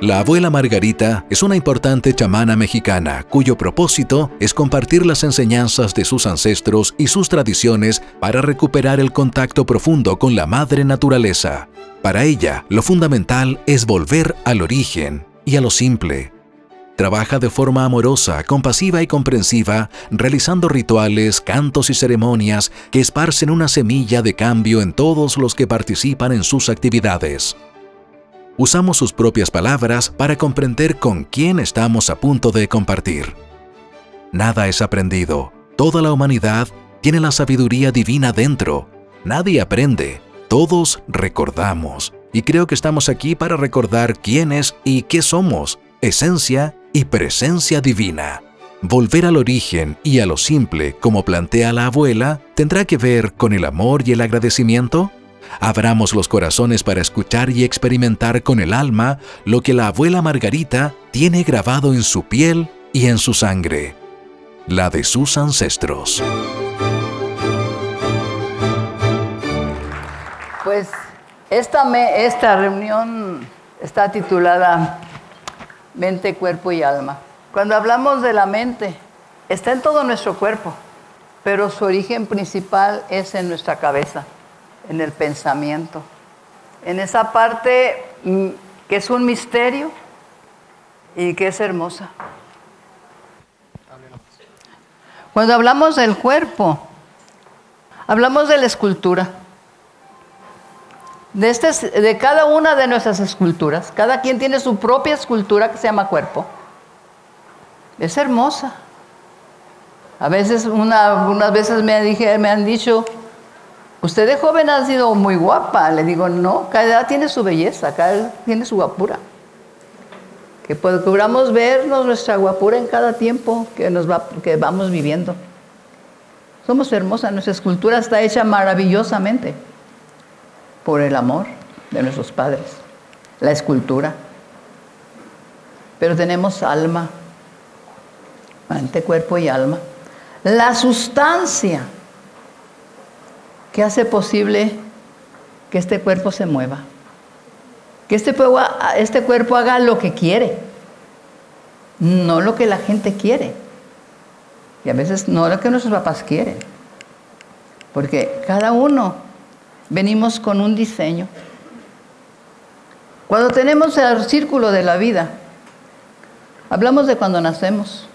La abuela Margarita es una importante chamana mexicana cuyo propósito es compartir las enseñanzas de sus ancestros y sus tradiciones para recuperar el contacto profundo con la madre naturaleza. Para ella, lo fundamental es volver al origen y a lo simple. Trabaja de forma amorosa, compasiva y comprensiva, realizando rituales, cantos y ceremonias que esparcen una semilla de cambio en todos los que participan en sus actividades usamos sus propias palabras para comprender con quién estamos a punto de compartir. Nada es aprendido. Toda la humanidad tiene la sabiduría divina dentro. Nadie aprende. Todos recordamos. Y creo que estamos aquí para recordar quiénes y qué somos, esencia y presencia divina. Volver al origen y a lo simple, como plantea la abuela, tendrá que ver con el amor y el agradecimiento. Abramos los corazones para escuchar y experimentar con el alma lo que la abuela Margarita tiene grabado en su piel y en su sangre, la de sus ancestros. Pues esta, esta reunión está titulada Mente, Cuerpo y Alma. Cuando hablamos de la mente, está en todo nuestro cuerpo, pero su origen principal es en nuestra cabeza en el pensamiento, en esa parte mm, que es un misterio y que es hermosa. Cuando hablamos del cuerpo, hablamos de la escultura. De, este, de cada una de nuestras esculturas, cada quien tiene su propia escultura que se llama cuerpo. Es hermosa. A veces, una, unas veces me, me han dicho, Usted de joven ha sido muy guapa. Le digo, no, cada edad tiene su belleza, cada edad tiene su guapura. Que procuramos vernos nuestra guapura en cada tiempo que, nos va, que vamos viviendo. Somos hermosas, nuestra escultura está hecha maravillosamente por el amor de nuestros padres, la escultura. Pero tenemos alma, mente, cuerpo y alma. La sustancia ¿Qué hace posible que este cuerpo se mueva? Que este, este cuerpo haga lo que quiere, no lo que la gente quiere. Y a veces no lo que nuestros papás quieren. Porque cada uno venimos con un diseño. Cuando tenemos el círculo de la vida, hablamos de cuando nacemos.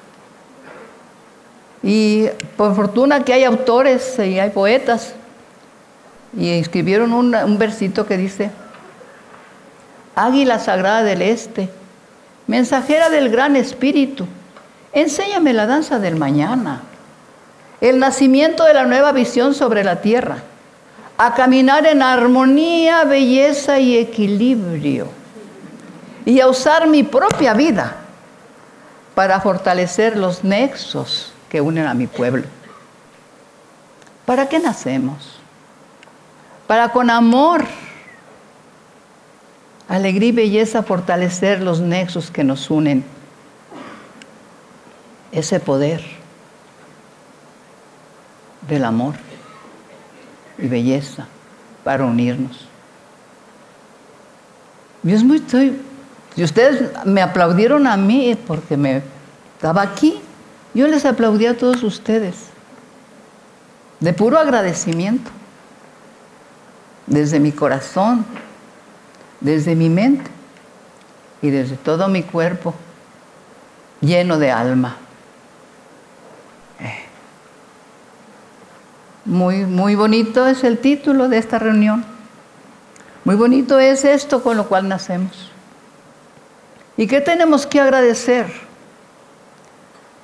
Y por fortuna que hay autores y hay poetas y escribieron un, versito que dice, Águila Sagrada del Este, mensajera del Gran Espíritu, enséñame la danza del mañana, el nacimiento de la nueva visión sobre la tierra, a caminar en armonía, belleza y equilibrio, y a usar mi propia vida para fortalecer los nexos que unen a mi pueblo. ¿Para qué nacemos? Para con amor, alegría y belleza fortalecer los nexos que nos unen. Ese poder del amor y belleza para unirnos. Yo es muy, estoy, si ustedes me aplaudieron a mí porque me estaba aquí, yo les aplaudí a todos ustedes, de puro agradecimiento desde mi corazón, desde mi mente y desde todo mi cuerpo lleno de alma. Eh. Muy, muy bonito es el título de esta reunión. Muy bonito es esto con lo cual nacemos. ¿Y qué tenemos que agradecer?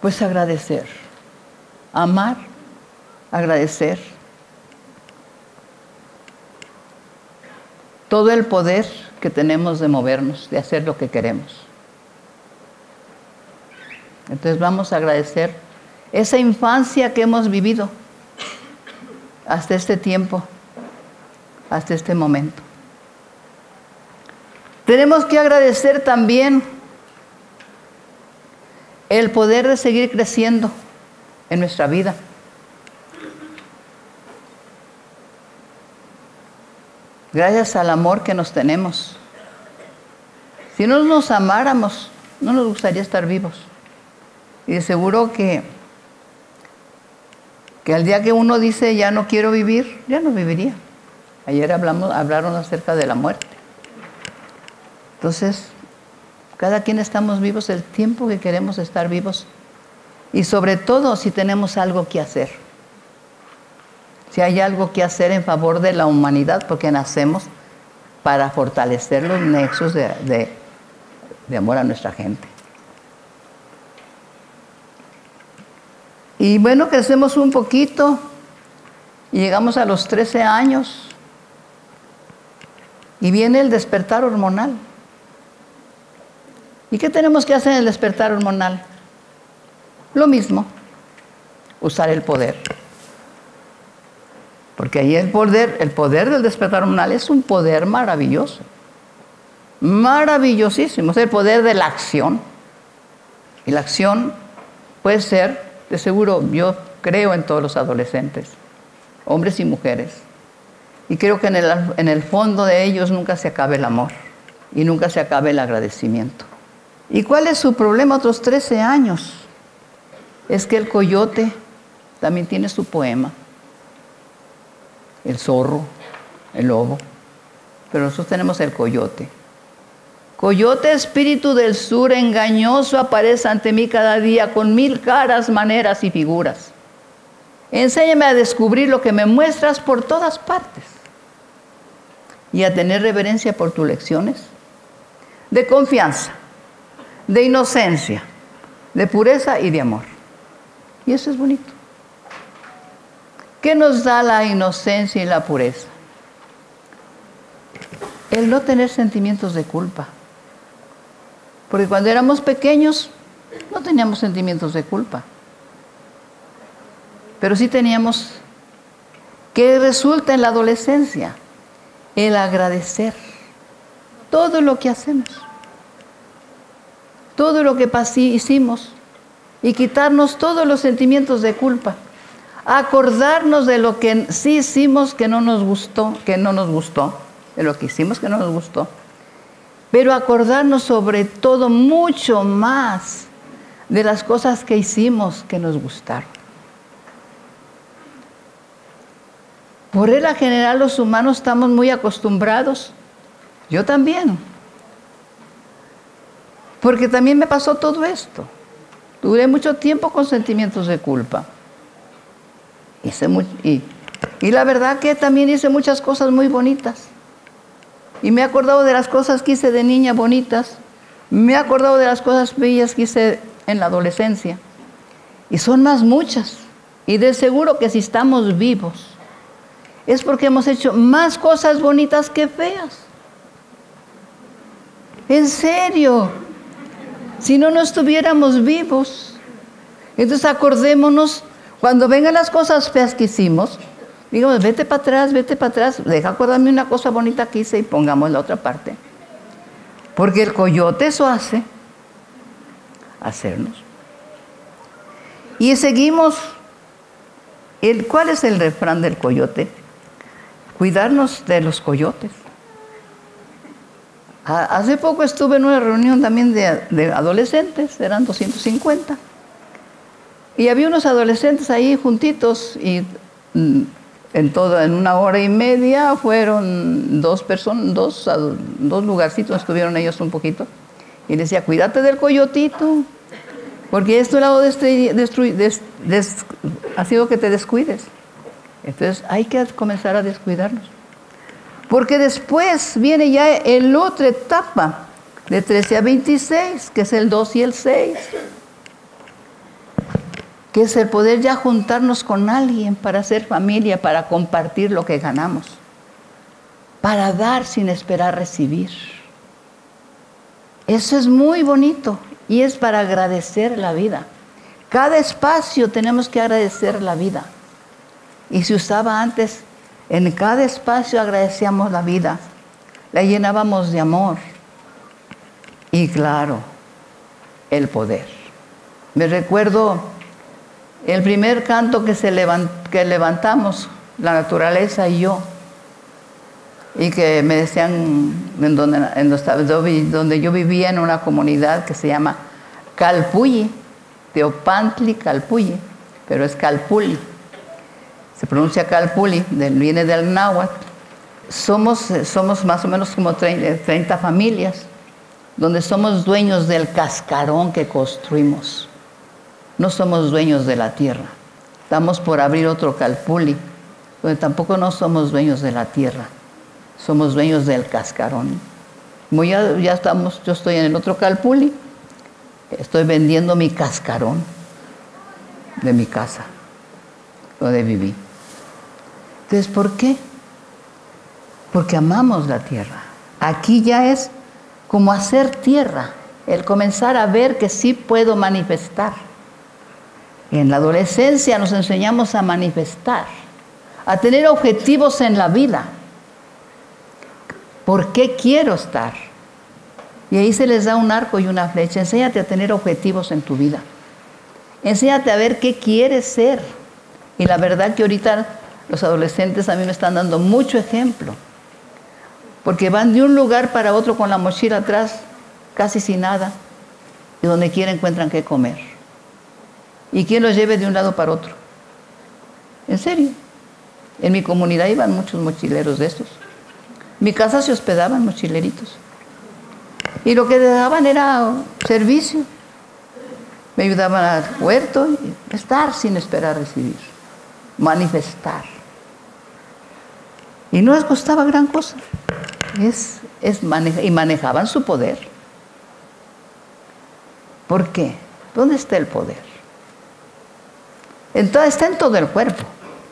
Pues agradecer, amar, agradecer todo el poder que tenemos de movernos, de hacer lo que queremos. Entonces vamos a agradecer esa infancia que hemos vivido hasta este tiempo, hasta este momento. Tenemos que agradecer también el poder de seguir creciendo en nuestra vida. Gracias al amor que nos tenemos Si no nos amáramos, no nos gustaría estar vivos. Y de seguro que, que al día que uno dice ya no quiero vivir, ya no viviría. Ayer hablamos, hablaron acerca de la muerte. Entonces, cada quien estamos vivos el tiempo que queremos estar vivos. Y sobre todo si tenemos algo que hacer. Si hay algo que hacer en favor de la humanidad, porque nacemos para fortalecer los nexos de, de amor a nuestra gente. Y bueno, crecemos un poquito y llegamos a los 13 años y viene el despertar hormonal. ¿Y qué tenemos que hacer en el despertar hormonal? Lo mismo, usar el poder. Porque ahí el poder, el poder del despertar hormonal es un poder maravilloso. Maravillosísimo, es el poder de la acción. Y la acción puede ser, de seguro, yo creo en todos los adolescentes, hombres y mujeres. Y creo que en el, en el fondo de ellos nunca se acabe el amor y nunca se acabe el agradecimiento. ¿Y cuál es su problema otros 13 años? Es que el coyote también tiene su poema. El zorro, el lobo. Pero nosotros tenemos el coyote. Coyote espíritu del sur, engañoso, aparece ante mí cada día con mil caras, maneras y figuras. Enséñame a descubrir lo que me muestras por todas partes y a tener reverencia por tus lecciones de confianza de inocencia, de pureza y de amor. Y eso es bonito. ¿Qué nos da la inocencia y la pureza? El no tener sentimientos de culpa. Porque cuando éramos pequeños no teníamos sentimientos de culpa. Pero sí teníamos que resulta en la adolescencia el agradecer todo lo que hacemos todo lo que hicimos y quitarnos todos los sentimientos de culpa. Acordarnos de lo que sí hicimos que no nos gustó, que no nos gustó, de lo que hicimos que no nos gustó. Pero acordarnos sobre todo mucho más de las cosas que hicimos que nos gustaron. Por la general los humanos estamos muy acostumbrados, yo también, porque también me pasó todo esto. Duré mucho tiempo con sentimientos de culpa. Y, y la verdad que también hice muchas cosas muy bonitas. Y me he acordado de las cosas que hice de niña bonitas. Me he acordado de las cosas bellas que hice en la adolescencia. Y son más muchas. Y de seguro que si estamos vivos, es porque hemos hecho más cosas bonitas que feas. En serio si no, no estuviéramos vivos. Entonces acordémonos, cuando vengan las cosas feas que hicimos, digamos, vete para atrás, vete para atrás, deja acordarme una cosa bonita que hice y pongamos la otra parte. Porque el coyote eso hace, hacernos. Y seguimos, el, ¿cuál es el refrán del coyote? Cuidarnos de los coyotes. Hace poco estuve en una reunión también de, adolescentes, eran 250. Y había unos adolescentes ahí juntitos y mm, en todo, en una hora y media fueron dos personas, dos, dos lugarcitos, estuvieron ellos un poquito. Y decía, cuídate del coyotito, porque esto lado ha sido que te descuides. Entonces hay que comenzar a descuidarnos. Porque después viene ya el otra etapa, de 13 a 26, que es el 2 y el 6. Que es el poder ya juntarnos con alguien para hacer familia, para compartir lo que ganamos. Para dar sin esperar recibir. Eso es muy bonito y es para agradecer la vida. Cada espacio tenemos que agradecer la vida. Y se usaba antes en cada espacio agradecíamos la vida, la llenábamos de amor y claro, el poder. Me recuerdo el primer canto que, se levantamos, la naturaleza y yo. y que me decían, en donde, donde yo vivía en una comunidad que se llama Calpulli, Teopantli Calpulli, pero es Calpulli. Se pronuncia Calpulli, viene del náhuatl. Somos, somos más o menos como 30 familias, donde somos dueños del cascarón que construimos. No somos dueños de la tierra. Estamos por abrir otro Calpulli, donde tampoco no somos dueños de la tierra somos dueños del cascarón. Como ya, ya estamos, yo estoy en el otro Calpuli, estoy vendiendo mi cascarón de mi casa, donde viví. Entonces, ¿por qué? Porque amamos la tierra. Aquí ya es como hacer tierra, el comenzar a ver que sí puedo manifestar. En la adolescencia nos enseñamos a manifestar, a tener objetivos en la vida ¿Por qué quiero estar? Y ahí se les da un arco y una flecha. Enséñate a tener objetivos en tu vida. Enséñate a ver qué quieres ser. Y la verdad que ahorita los adolescentes a mí me están dando mucho ejemplo. Porque van de un lugar para otro con la mochila atrás, casi sin nada. Y donde quiera encuentran qué comer. ¿Y quién los lleve de un lado para otro? En serio. En mi comunidad iban muchos mochileros de estos. Mi casa se hospedaban mochileritos. Y lo que dejaban era servicio. Me ayudaban al huerto, estar sin esperar recibir, manifestar. Y no les costaba gran cosa. Es, es y manejaban su poder. ¿Por qué? ¿Dónde está el poder? Entonces está en todo el cuerpo.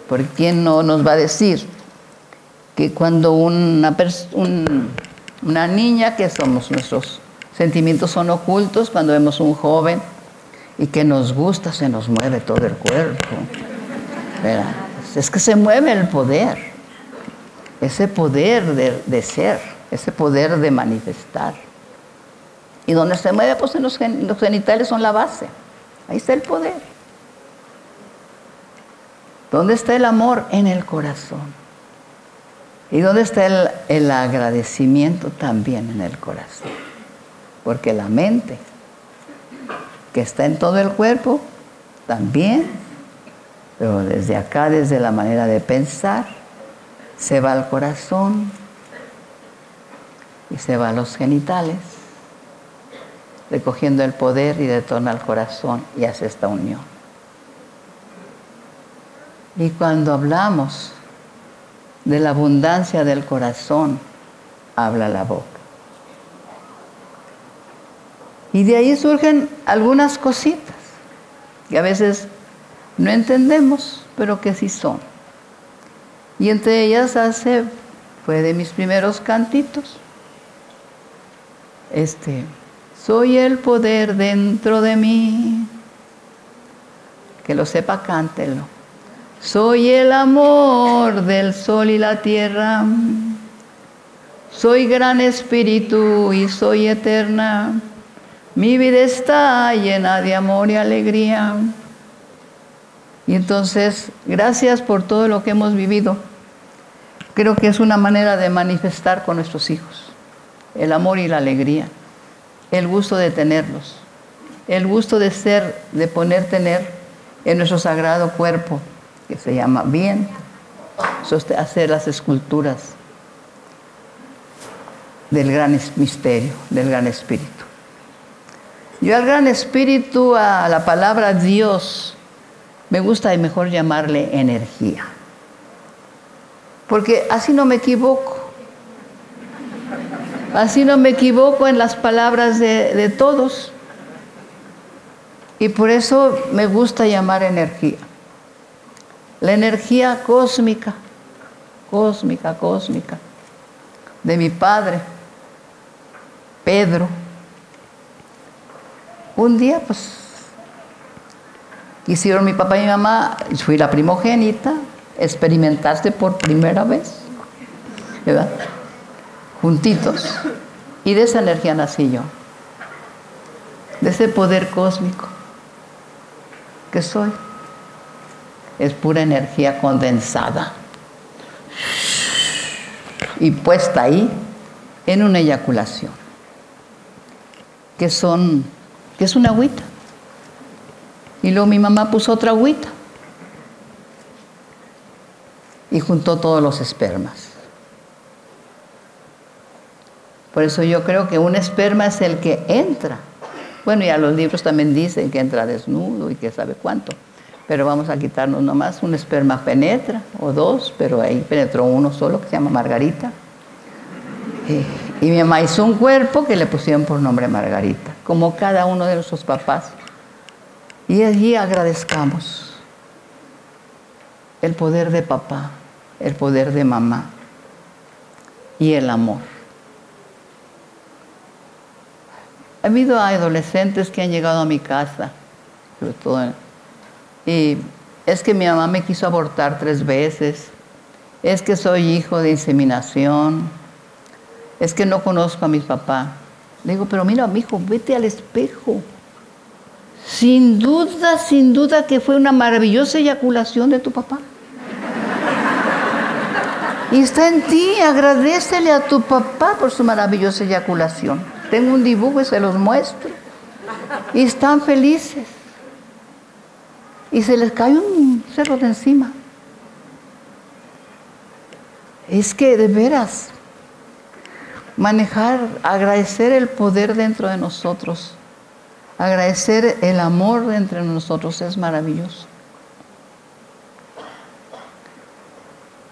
¿Por quién no nos va a decir? que cuando una, niña, que somos nuestros sentimientos son ocultos, cuando vemos un joven y que nos gusta, se nos mueve todo el cuerpo. Es que se mueve el poder, ese poder de, de, ser, ese poder de manifestar. Y donde se mueve, pues en los, los genitales son la base. Ahí está el poder. ¿Dónde está el amor? En el corazón. ¿Y dónde está el, agradecimiento también en el corazón? Porque la mente, que está en todo el cuerpo, también, pero desde acá, desde la manera de pensar, se va al corazón y se va a los genitales, recogiendo el poder y detona al corazón y hace esta unión. Y cuando hablamos de la abundancia del corazón habla la boca. Y de ahí surgen algunas cositas que a veces no entendemos, pero que sí son. Y entre ellas hace, fue de mis primeros cantitos, este, soy el poder dentro de mí. Que lo sepa, cántelo. Soy el amor del sol y la tierra. Soy gran espíritu y soy eterna. Mi vida está llena de amor y alegría. Y entonces, gracias por todo lo que hemos vivido. Creo que es una manera de manifestar con nuestros hijos el amor y la alegría, el gusto de tenerlos, el gusto de ser, de poner tener en nuestro sagrado cuerpo que se llama bien, hacer las esculturas del gran misterio, del gran espíritu. Yo al gran espíritu, a la palabra Dios, me gusta y mejor llamarle energía. Porque así no me equivoco. Así no me equivoco en las palabras de, de todos. Y por eso me gusta llamar energía la energía cósmica, cósmica, cósmica, de mi padre, Pedro. Un día, pues, hicieron mi papá y mi mamá, fui la primogénita, experimentaste por primera vez, ¿verdad? Juntitos. Y de esa energía nací yo, de ese poder cósmico que soy es pura energía condensada. y puesta ahí en una eyaculación, que son, que es una agüita. Y luego mi mamá puso otra agüita y juntó todos los espermas. Por eso yo creo que un esperma es el que entra. Bueno, ya los libros también dicen que entra desnudo y que sabe cuánto. Pero vamos a quitarnos nomás, un esperma penetra, o dos, pero ahí penetró uno solo que se llama Margarita. Y, y mi mamá hizo un cuerpo que le pusieron por nombre Margarita, como cada uno de nuestros papás. Y allí agradezcamos el poder de papá, el poder de mamá y el amor. Ha habido adolescentes que han llegado a mi casa, sobre todo, y es que mi mamá me quiso abortar tres veces, es que soy hijo de inseminación, es que no conozco a mi papá. Le digo, pero mira, mi hijo, vete al espejo. Sin duda, sin duda que fue una maravillosa eyaculación de tu papá. Y está en ti, agradecele a tu papá por su maravillosa eyaculación. Tengo un dibujo y se los muestro. Y están felices. Y se les cae un cerro de encima. Es que de veras, manejar, agradecer el poder dentro de nosotros, agradecer el amor entre nosotros es maravilloso.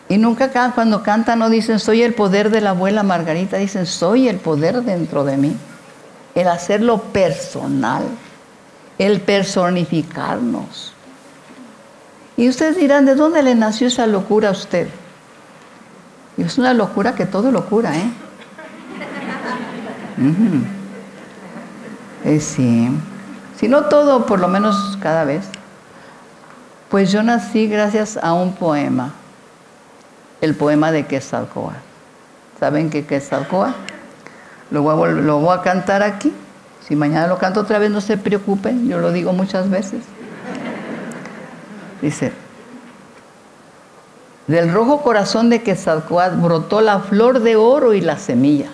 Y nunca cuando cantan no dicen soy el poder de la abuela Margarita, dicen soy el poder dentro de mí. El hacerlo personal, el personificarnos. Y ustedes dirán, ¿de dónde le nació esa locura a usted? Y es una locura que todo locura, ¿eh? eh sí. Si no todo, por lo menos cada vez. Pues yo nací gracias a un poema el poema de Quetzalcoatl. ¿Saben qué Quetzalcoatl? Lo a, lo voy a cantar aquí. Si mañana lo canto otra vez, no se preocupen, yo lo digo muchas veces. Dice, del rojo corazón de Quetzalcoatl brotó la flor de oro y la semilla,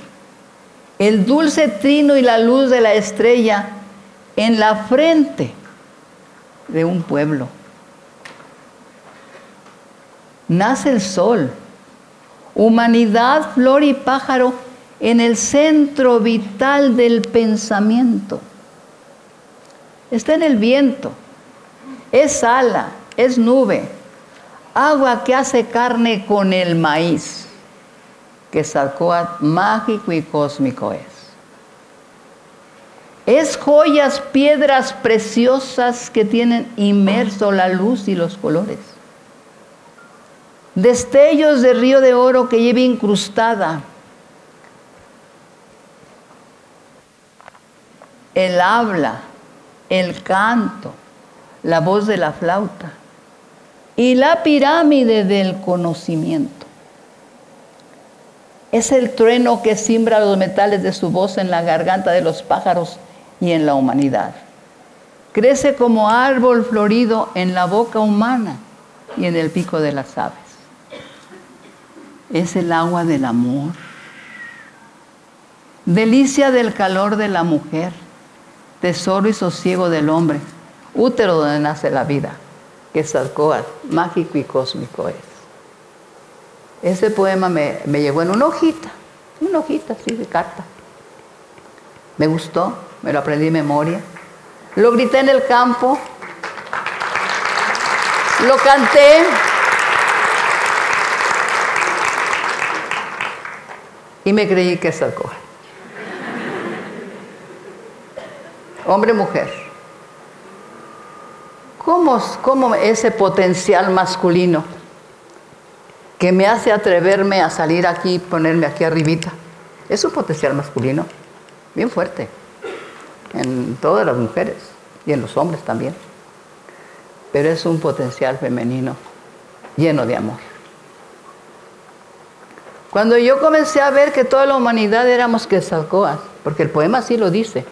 el dulce trino y la luz de la estrella en la frente de un pueblo nace el sol. Humanidad, flor y pájaro en el centro vital del pensamiento. Está en el viento, es ala, es nube, agua que hace carne con el maíz, que Sarcoat mágico y cósmico es. Es joyas, piedras preciosas que tienen inmerso la luz y los colores destellos de río de oro que lleva incrustada el habla, el canto, la voz de la flauta y la pirámide del conocimiento. Es el trueno que simbra los metales de su voz en la garganta de los pájaros y en la humanidad. Crece como árbol florido en la boca humana y en el pico de las aves es el agua del amor. Delicia del calor de la mujer, tesoro y sosiego del hombre, útero donde nace la vida, que es Alcoa, mágico y cósmico es. Ese poema me, me llegó en una hojita, una hojita así de carta. Me gustó, me lo aprendí de memoria. Lo grité en el campo, lo canté. y me creí que sacó. Hombre, mujer. ¿Cómo, ¿Cómo ese potencial masculino que me hace atreverme a salir aquí y ponerme aquí arribita? Es un potencial masculino, bien fuerte, en todas las mujeres y en los hombres también. Pero es un potencial femenino lleno de amor. Cuando yo comencé a ver que toda la humanidad éramos Quetzalcoatl, porque el poema así lo dice,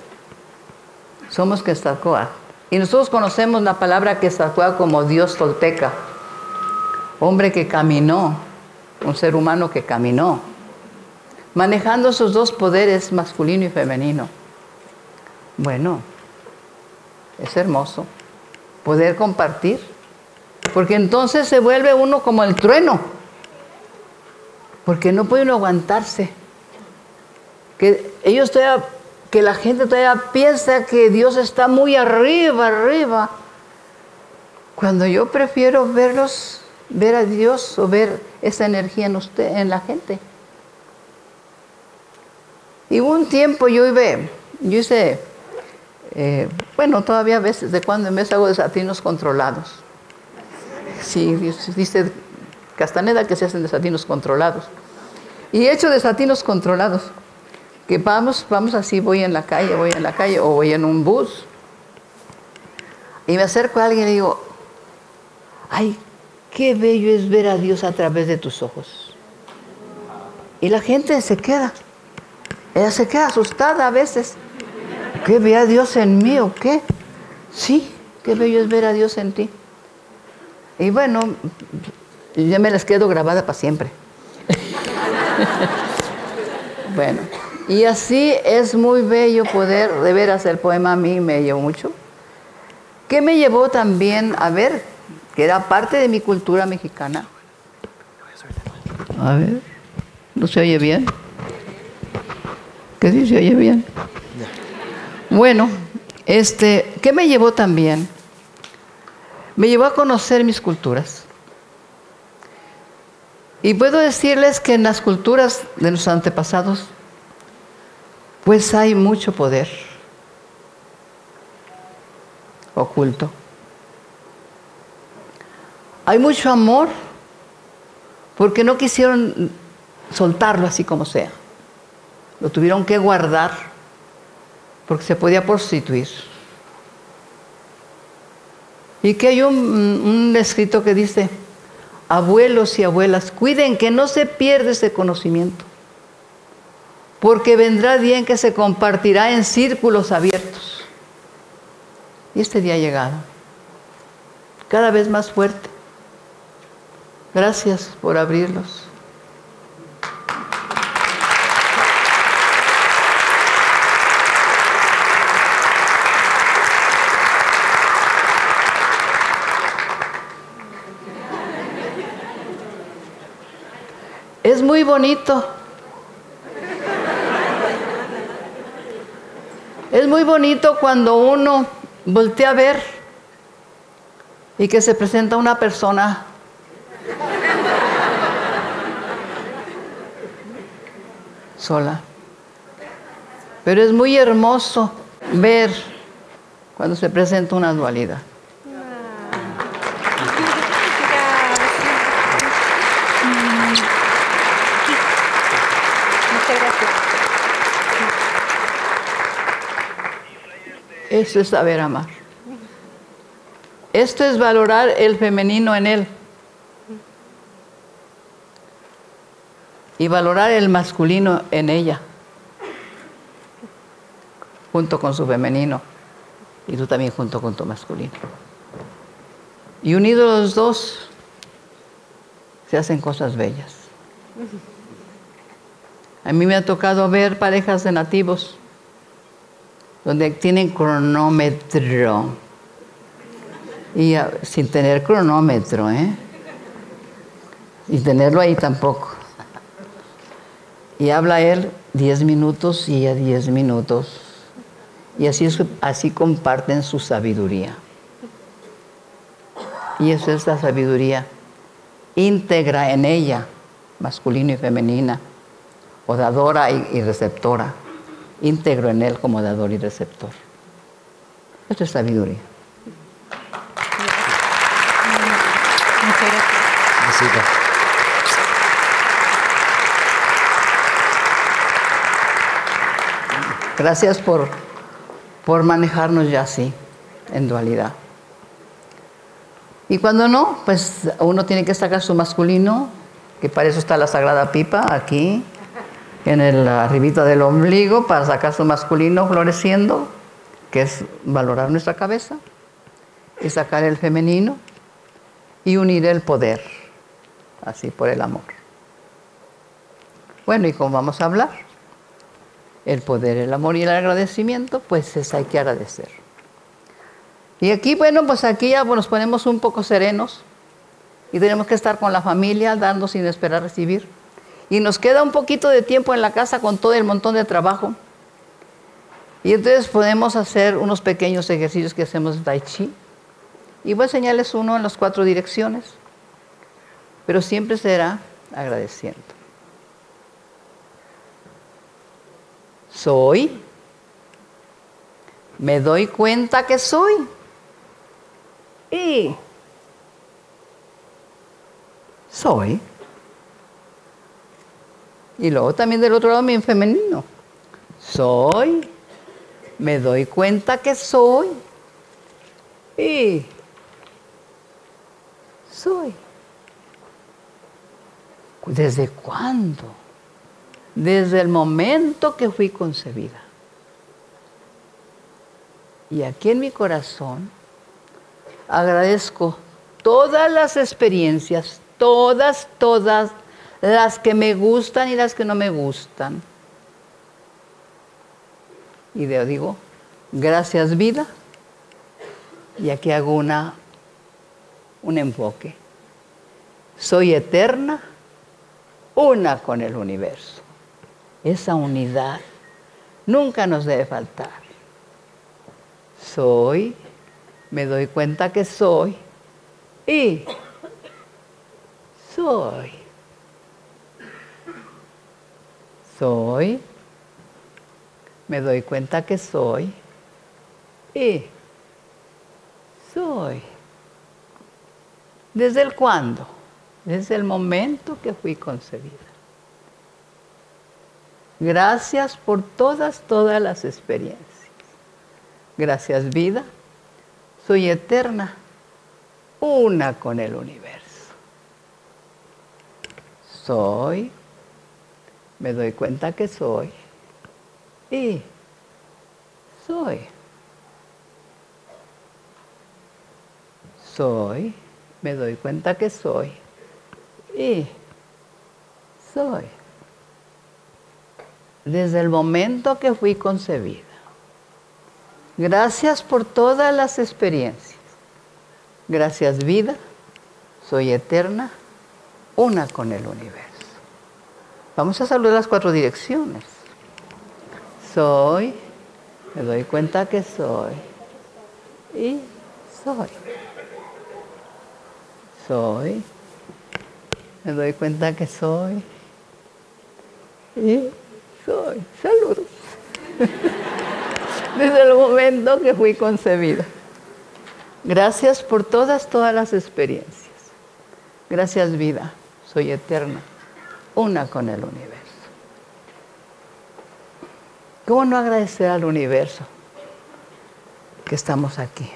somos Quetzalcoatl. Y nosotros conocemos la palabra Quetzalcoatl como Dios tolteca, hombre que caminó, un ser humano que caminó manejando esos dos poderes, masculino y femenino. Bueno, es hermoso poder compartir, porque entonces se vuelve uno como el trueno, porque no puede uno aguantarse. Que ellos todavía, que la gente todavía piensa que Dios está muy arriba, arriba, cuando yo prefiero verlos, ver a Dios o ver esa energía en usted, en la gente. Y un tiempo yo iba, yo hice eh, bueno, todavía a veces, de cuando en vez hago desatinos controlados. Sí, dice Castaneda que se hacen desatinos controlados. Y he hecho desatinos controlados. Que vamos, vamos así, voy en la calle, voy en la calle, o voy en un bus. Y me acerco a alguien y digo, ay, qué bello es ver a Dios a través de tus ojos. Y la gente se queda. Ella se queda asustada a veces. ¿Qué ve a Dios en mí o qué? Sí, qué bello es ver a Dios en ti. Y bueno, yo me las quedo grabada para siempre. bueno, y así es muy bello poder, de veras, el poema a mí me llevó mucho. ¿Qué me llevó también a ver? Que era parte de mi cultura mexicana. A ver, ¿no se oye bien? ¿Qué sí se oye bien? Bueno, este, ¿qué me llevó también? Me llevó a conocer mis culturas. Y puedo decirles que en las culturas de nuestros antepasados, pues hay mucho poder oculto. Hay mucho amor porque no quisieron soltarlo así como sea. Lo tuvieron que guardar porque se podía prostituir. Y que hay un, escrito que dice, abuelos y abuelas, cuiden que no se pierda ese conocimiento, porque vendrá día en que se compartirá en círculos abiertos. Y este día ha llegado, cada vez más fuerte. Gracias por abrirlos. Es muy bonito. Es muy bonito cuando uno voltea a ver y que se presenta una persona sola. Pero es muy hermoso ver cuando se presenta una dualidad. Eso es saber amar. Esto es valorar el femenino en él. Y valorar el masculino en ella. Junto con su femenino. Y tú también junto con tu masculino. Y unidos los dos, se hacen cosas bellas. A mí me ha tocado ver parejas de nativos donde tienen cronómetro. Y sin tener cronómetro, ¿eh? Y tenerlo ahí tampoco. Y habla él 10 minutos y ella 10 minutos. Y así, así comparten su sabiduría. Y es la sabiduría íntegra en ella, masculino y femenina, o dadora y receptora íntegro en él como dador y receptor. Esto es sabiduría. Gracias por, por manejarnos ya así, en dualidad. Y cuando no, pues uno tiene que sacar su masculino, que para eso está la sagrada pipa aquí, en el arribita del ombligo para sacar su masculino floreciendo, que es valorar nuestra cabeza, y sacar el femenino y unir el poder, así por el amor. Bueno, ¿y cómo vamos a hablar? El poder, el amor y el agradecimiento, pues es hay que agradecer. Y aquí, bueno, pues aquí ya nos ponemos un poco serenos y tenemos que estar con la familia, dando sin esperar recibir. Y nos queda un poquito de tiempo en la casa con todo el montón de trabajo. Y entonces podemos hacer unos pequeños ejercicios que hacemos de Tai Chi. Y voy a enseñarles uno en las cuatro direcciones. Pero siempre será agradeciendo. Soy. Me doy cuenta que soy. Y soy. Y luego también del otro lado mi femenino. Soy. Me doy cuenta que soy. Y soy. ¿Desde cuándo? Desde el momento que fui concebida. Y aquí en mi corazón agradezco todas las experiencias, todas, todas, las que me gustan y las que no me gustan. Y yo digo, gracias vida. Y aquí hago una, un enfoque. Soy eterna, una con el universo. Esa unidad nunca nos debe faltar. Soy, me doy cuenta que soy y soy. Soy, me doy cuenta que soy y soy. ¿Desde el cuándo? Desde el momento que fui concebida. Gracias por todas, todas las experiencias. Gracias vida. Soy eterna, una con el universo. Soy, me doy cuenta que soy y soy. Soy, me doy cuenta que soy y soy. Desde el momento que fui concebida. Gracias por todas las experiencias. Gracias vida. Soy eterna, una con el universo. Vamos a saludar las cuatro direcciones. Soy, me doy cuenta que soy y soy. Soy, me doy cuenta que soy y soy. Saludos. Desde el momento que fui concebida. Gracias por todas, todas las experiencias. Gracias vida, soy eterna, una con el universo. ¿Cómo no agradecer al universo que estamos aquí,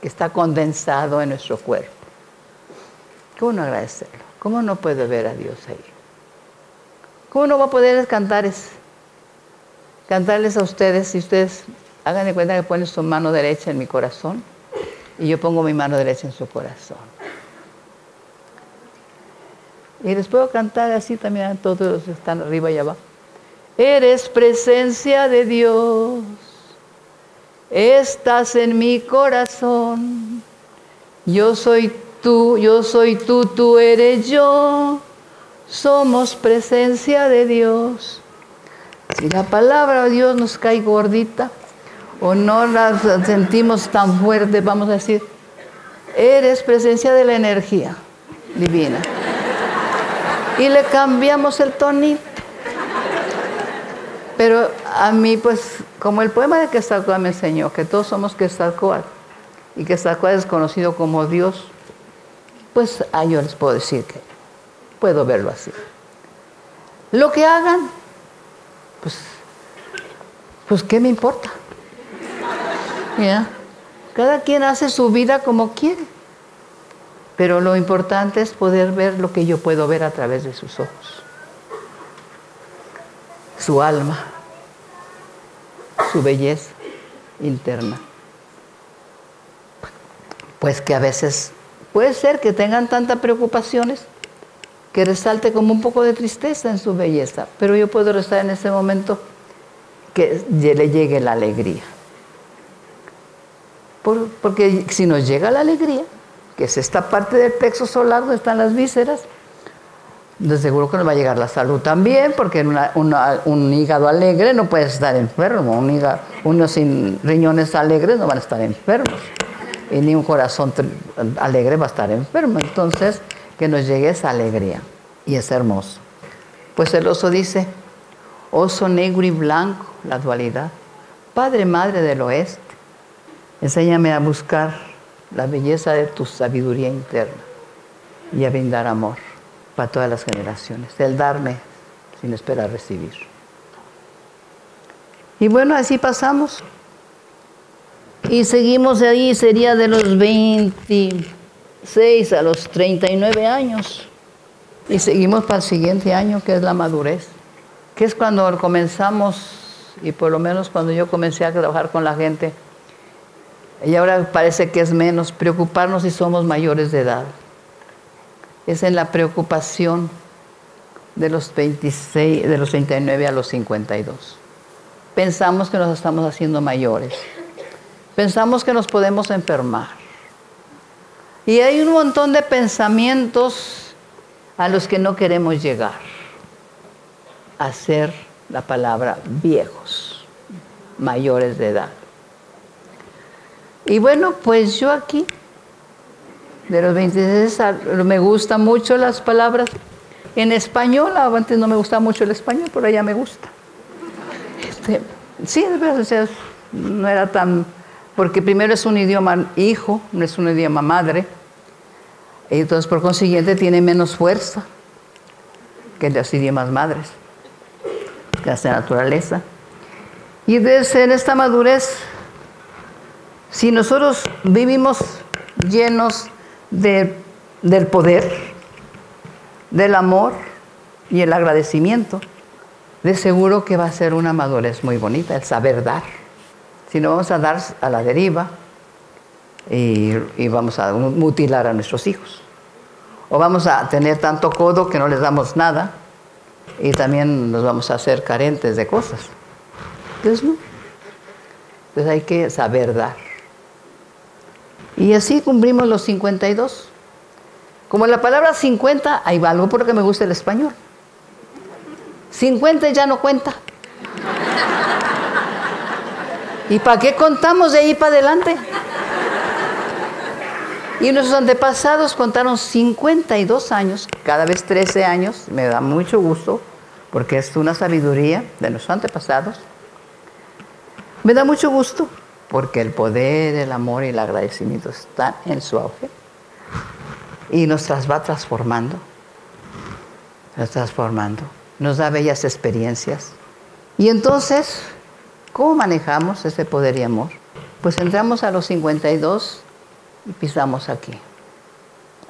que está condensado en nuestro cuerpo? ¿Cómo no agradecerlo? ¿Cómo no puede ver a Dios ahí? ¿Cómo no va a poder cantar cantarles a ustedes si ustedes hagan de cuenta que ponen su mano derecha en mi corazón y yo pongo mi mano derecha en su corazón? Y les puedo cantar así también a todos los que están arriba y abajo. Eres presencia de Dios, estás en mi corazón. Yo soy tú, yo soy tú, tú eres yo. Somos presencia de Dios. Si la palabra de Dios nos cae gordita o no la sentimos tan fuerte, vamos a decir, eres presencia de la energía divina y le cambiamos el tonito. Pero a mí, pues, como el poema de Quetzalcóatl me enseñó que todos somos Quetzalcóatl y Quetzalcóatl es conocido como Dios, pues a yo les puedo decir que puedo verlo así. Lo que hagan, pues, pues ¿qué me importa? Cada quien hace su vida como quiere. Pero lo importante es poder ver lo que yo puedo ver a través de sus ojos. Su alma, su belleza interna. Pues que a veces puede ser que tengan tantas preocupaciones que resalte como un poco de tristeza en su belleza, pero yo puedo restar en ese momento que le llegue la alegría. porque si nos llega la alegría, que es esta parte del plexo solar donde están las vísceras, de seguro que nos va a llegar la salud también, porque un hígado alegre no puede estar enfermo, un hígado, uno sin riñones alegres no van a estar enfermos, y ni un corazón alegre va a estar enfermo. Entonces, que nos llegue esa alegría, y es hermoso. Pues el oso dice, oso negro y blanco, la dualidad, Padre, Madre del Oeste, enséñame a buscar la belleza de tu sabiduría interna y a brindar amor para todas las generaciones, el darme sin esperar recibir. Y bueno, así pasamos. Y seguimos ahí, sería de los 26 a los 39 años. Y seguimos para el siguiente año, que es la madurez, que es cuando comenzamos, y por lo menos cuando yo comencé a trabajar con la gente, y ahora parece que es menos preocuparnos si somos mayores de edad es en la preocupación de los 26, de los 39 a los 52. Pensamos que nos estamos haciendo mayores. Pensamos que nos podemos enfermar. Y hay un montón de pensamientos a los que no queremos llegar. A ser la palabra viejos, mayores de edad. Y bueno, pues yo aquí de los 26 me gustan mucho las palabras en español, antes no me gustaba mucho el español, pero ya me gusta. Este, sí, de verdad, no era tan, porque primero es un idioma hijo, no es un idioma madre, y entonces por consiguiente tiene menos fuerza que los idiomas madres, que hace naturaleza. Y desde en esta madurez, si nosotros vivimos llenos del poder, del amor y el agradecimiento, de seguro que va a ser una madurez muy bonita, el saber dar. Si no vamos a dar a la deriva y, y vamos a mutilar a nuestros hijos. O vamos a tener tanto codo que no les damos nada y también nos vamos a hacer carentes de cosas. Entonces, no. Entonces hay que saber dar. Y así cumplimos los 52. Como la palabra 50, ahí va algo porque me gusta el español. 50 ya no cuenta. ¿Y para qué contamos de ahí para adelante? Y nuestros antepasados contaron 52 años, cada vez 13 años, me da mucho gusto, porque es una sabiduría de nuestros antepasados. Me da mucho gusto porque el poder, el amor y el agradecimiento están en su auge y nos va transformando, nos transformando, nos da bellas experiencias. Y entonces, ¿cómo manejamos ese poder y amor? Pues entramos a los 52 y pisamos aquí,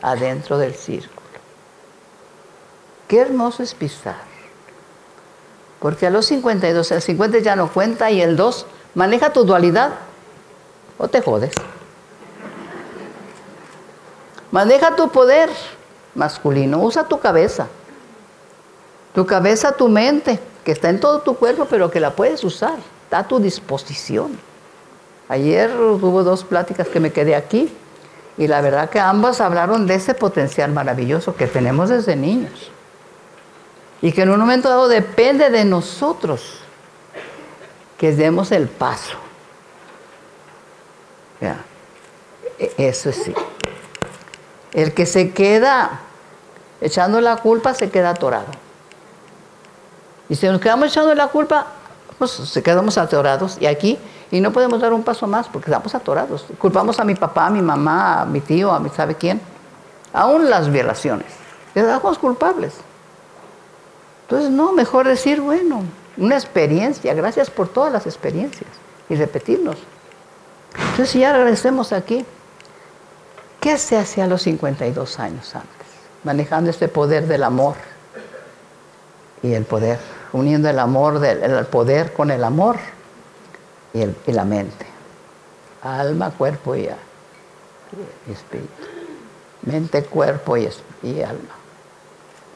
adentro del círculo. Qué hermoso es pisar. Porque a los 52, el 50 ya no cuenta y el 2 maneja tu dualidad o te jodes. Maneja tu poder masculino, usa tu cabeza. Tu cabeza, tu mente, que está en todo tu cuerpo, pero que la puedes usar, está a tu disposición. Ayer hubo dos pláticas que me quedé aquí y la verdad que ambas hablaron de ese potencial maravilloso que tenemos desde niños y que en un momento dado depende de nosotros que demos el paso. E, eso sí. El que se queda echando la culpa se queda atorado. Y si nos quedamos echando la culpa, pues se quedamos atorados. Y aquí, y no podemos dar un paso más porque estamos atorados. Culpamos a mi papá, a mi mamá, a mi tío, a mi sabe quién. Aún las violaciones. Les damos culpables. Entonces, no, mejor decir, bueno, una experiencia, gracias por todas las experiencias. Y repetirnos. Entonces, si ya regresemos aquí, ¿qué se hacía a los 52 años antes? Manejando este poder del amor y el poder, uniendo el amor, del, el poder con el amor y, la mente. Alma, cuerpo y, espíritu. Mente, cuerpo y, y alma.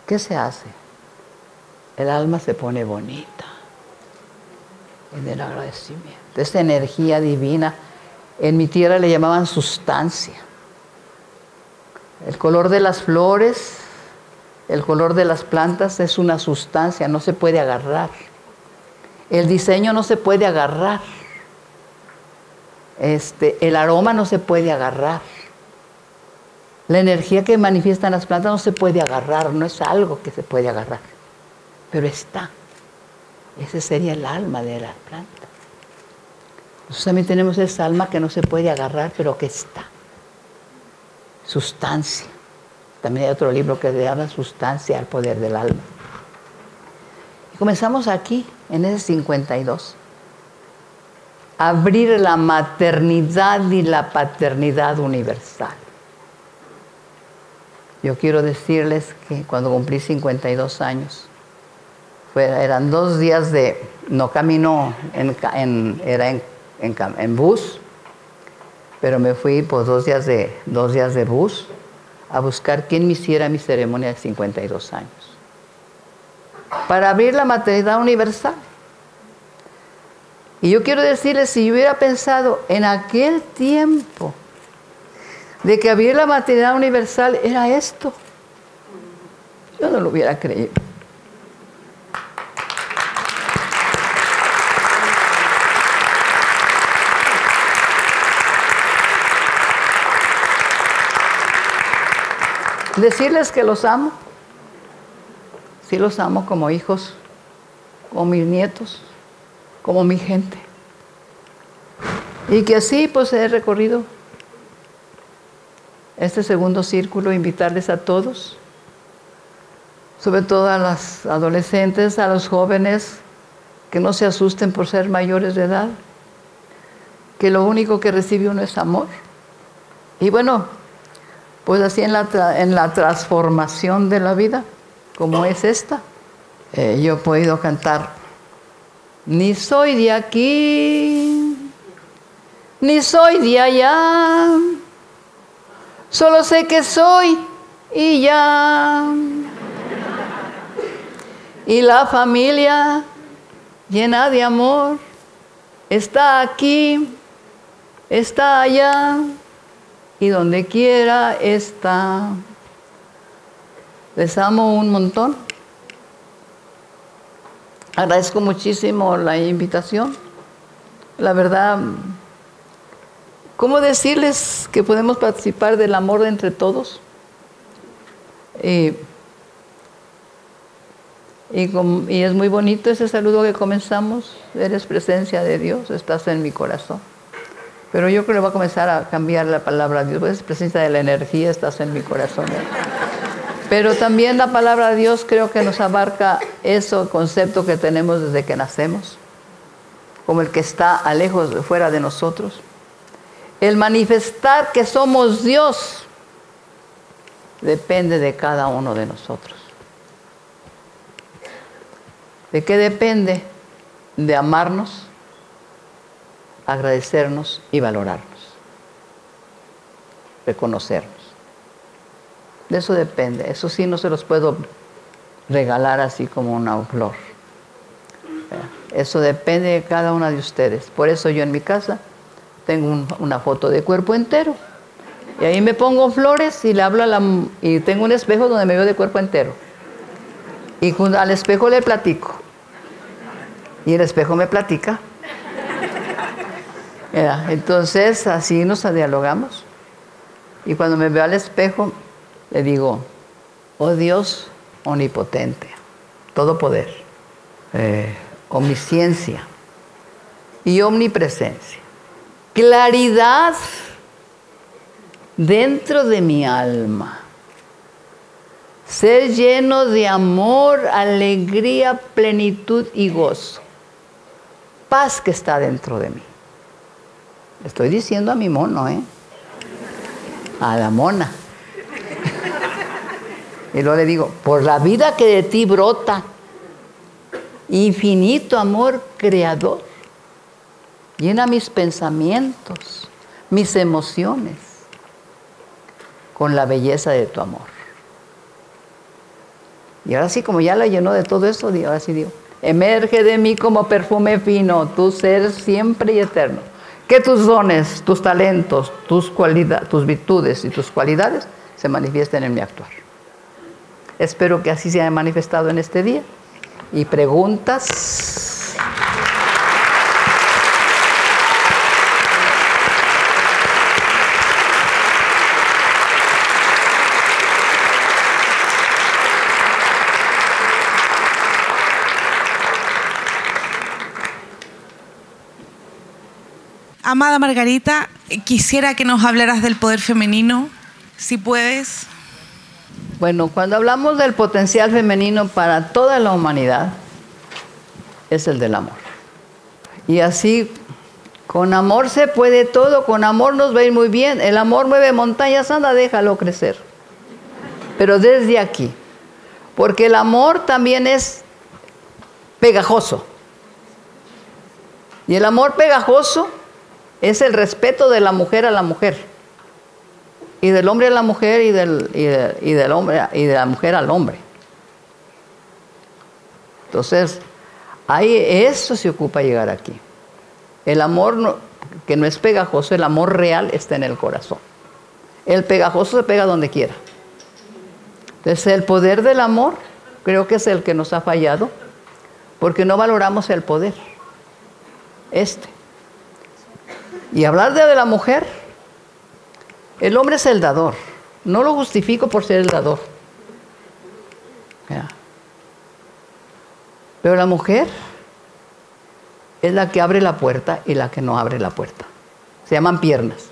¿qué se hace? El alma se pone bonita en el agradecimiento. Esta energía divina, en mi tierra le llamaban sustancia. El color de las flores, el color de las plantas es una sustancia, no se puede agarrar. El diseño no se puede agarrar. Este, el aroma no se puede agarrar. La energía que manifiestan las plantas no se puede agarrar, no es algo que se puede agarrar, pero está. Ese sería el alma de la planta. Nosotros también tenemos esa alma que no se puede agarrar, pero que está. Sustancia. También hay otro libro que se llama Sustancia al poder del alma. Y comenzamos aquí, en ese 52. Abrir la maternidad y la paternidad universal. Yo quiero decirles que cuando cumplí 52 años, eran dos días de, no camino, en, era en, bus, pero me fui por dos días, de, dos días de bus a buscar quién me hiciera mi ceremonia de 52 años. Para abrir la maternidad universal. Y yo quiero decirles, si yo hubiera pensado en aquel tiempo, de que abrir la maternidad universal era esto. Yo no lo hubiera creído. Decirles que los amo. Sí los amo como hijos, como mis nietos, como mi gente. Y que así pues he recorrido este segundo círculo, invitarles a todos, sobre todo a las adolescentes, a los jóvenes, que no se asusten por ser mayores de edad, que lo único que recibe uno es amor. Y bueno, pues así en la, en la transformación de la vida, como es esta, eh, yo he podido cantar, ni soy de aquí, ni soy de allá Solo sé que soy y ya. Y la familia llena de amor está aquí, está allá y donde quiera está. Les amo un montón. Agradezco muchísimo la invitación. La verdad, ¿Cómo decirles que podemos participar del amor entre todos? y, es muy bonito ese saludo que comenzamos. Eres presencia de Dios, estás en mi corazón. Pero yo creo que va a comenzar a cambiar la palabra Dios. Eres presencia de la energía, estás en mi corazón. Pero también la palabra de Dios creo que nos abarca ese concepto que tenemos desde que nacemos, como el que está a lejos, fuera de nosotros el manifestar que somos Dios depende de cada uno de nosotros. ¿De qué depende? De amarnos, agradecernos y valorarnos. Reconocernos. De eso depende. Eso sí no se los puedo regalar así como una flor. Eso depende de cada una de ustedes. Por eso yo en mi casa tengo una foto de cuerpo entero. Y ahí me pongo flores y le hablo a la... Y tengo un espejo donde me veo de cuerpo entero. Y al espejo le platico. Y el espejo me platica. Entonces así nos dialogamos. Y cuando me veo al espejo, le digo, oh Dios omnipotente, todo poder, eh, omnisciencia y omnipresencia claridad dentro de mi alma. Ser lleno de amor, alegría, plenitud y gozo. Paz que está dentro de mí. Estoy diciendo a mi mono, ¿eh? A la mona. Y luego le digo, por la vida que de ti brota, infinito amor creador Llena mis pensamientos, mis emociones con la belleza de tu amor. Y ahora sí, como ya la llenó de todo eso, ahora sí digo, emerge de mí como perfume fino, tu ser siempre y eterno. Que tus dones, tus talentos, tus, tus virtudes y tus cualidades se manifiesten en mi actuar. Espero que así se haya manifestado en este día. Y preguntas. Amada Margarita, quisiera que nos hablaras del poder femenino, si puedes. Bueno, cuando hablamos del potencial femenino para toda la humanidad, es el del amor. Y así, con amor se puede todo, con amor nos va a ir muy bien. El amor mueve montañas, anda, déjalo crecer. Pero desde aquí, porque el amor también es pegajoso. Y el amor pegajoso es el respeto de la mujer a la mujer. Y del hombre a la mujer y del, y, del hombre y de la mujer al hombre. Entonces, ahí eso se ocupa llegar aquí. El amor que no es pegajoso, el amor real está en el corazón. El pegajoso se pega donde quiera. Entonces, el poder del amor creo que es el que nos ha fallado, porque no valoramos el poder. Este. Y hablar de la mujer, el hombre es el dador. No lo justifico por ser el dador. Pero la mujer es la que abre la puerta y la que no abre la puerta. Se llaman piernas.